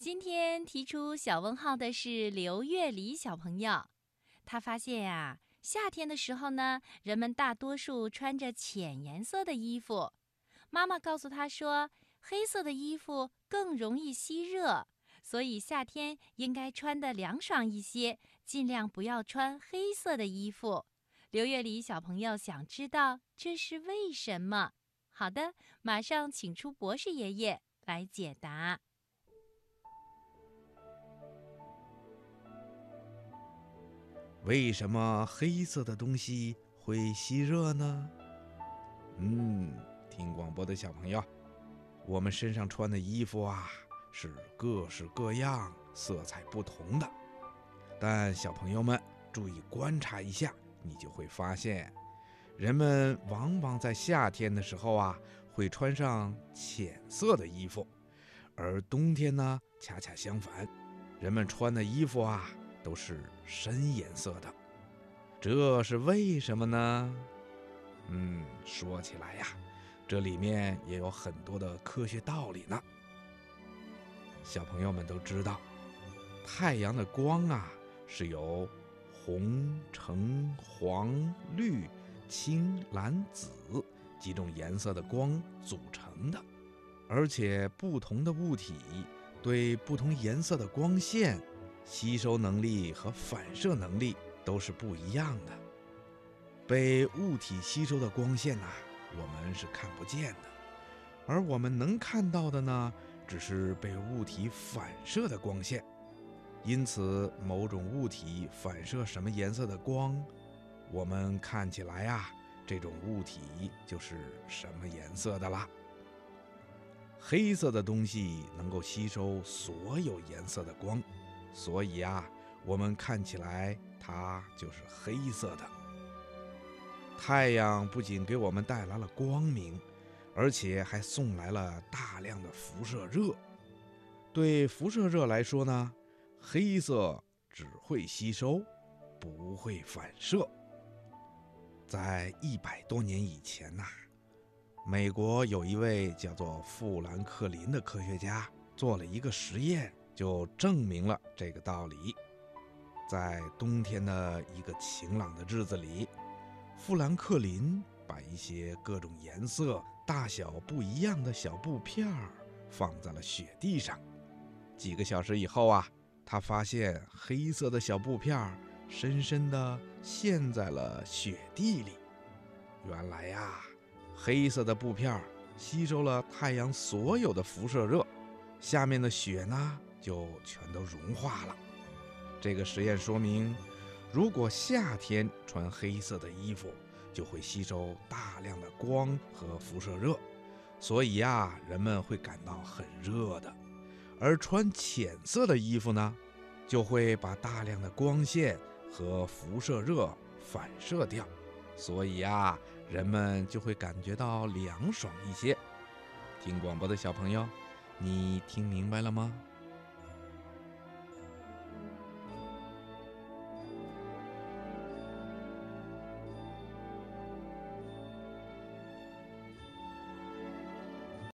今天提出小问号的是刘月黎小朋友，他发现呀、夏天的时候呢，人们大多数穿着浅颜色的衣服。妈妈告诉他说，黑色的衣服更容易吸热，所以夏天应该穿得凉爽一些，尽量不要穿黑色的衣服。刘月黎小朋友想知道这是为什么？好的，马上请出博士爷爷来解答。为什么黑色的东西会吸热呢？嗯，听广播的小朋友，我们身上穿的衣服啊是各式各样、色彩不同的。但小朋友们注意观察一下，你就会发现，人们往往在夏天的时候啊会穿上浅色的衣服，而冬天呢恰恰相反，人们穿的衣服啊。都是深颜色的，这是为什么呢？嗯，说起来呀，这里面也有很多的科学道理呢。小朋友们都知道，太阳的光啊是由红、橙、黄、绿、青、蓝、紫几种颜色的光组成的，而且不同的物体对不同颜色的光线。吸收能力和反射能力都是不一样的。被物体吸收的光线呐、啊，我们是看不见的，而我们能看到的呢，只是被物体反射的光线。因此，某种物体反射什么颜色的光，我们看起来啊，这种物体就是什么颜色的啦。黑色的东西能够吸收所有颜色的光。所以啊，我们看起来它就是黑色的。太阳不仅给我们带来了光明，而且还送来了大量的辐射热。对辐射热来说呢，黑色只会吸收，不会反射。在一百多年以前呐、美国有一位叫做富兰克林的科学家做了一个实验。就证明了这个道理。在冬天的一个晴朗的日子里，富兰克林把一些各种颜色、大小不一样的小布片儿放在了雪地上。几个小时以后啊，他发现黑色的小布片儿深深地陷在了雪地里。原来呀，黑色的布片儿吸收了太阳所有的辐射热，下面的雪呢？就全都融化了。这个实验说明，如果夏天穿黑色的衣服，就会吸收大量的光和辐射热，所以呀，人们会感到很热的。而穿浅色的衣服呢，就会把大量的光线和辐射热反射掉，所以呀，人们就会感觉到凉爽一些。听广播的小朋友，你听明白了吗？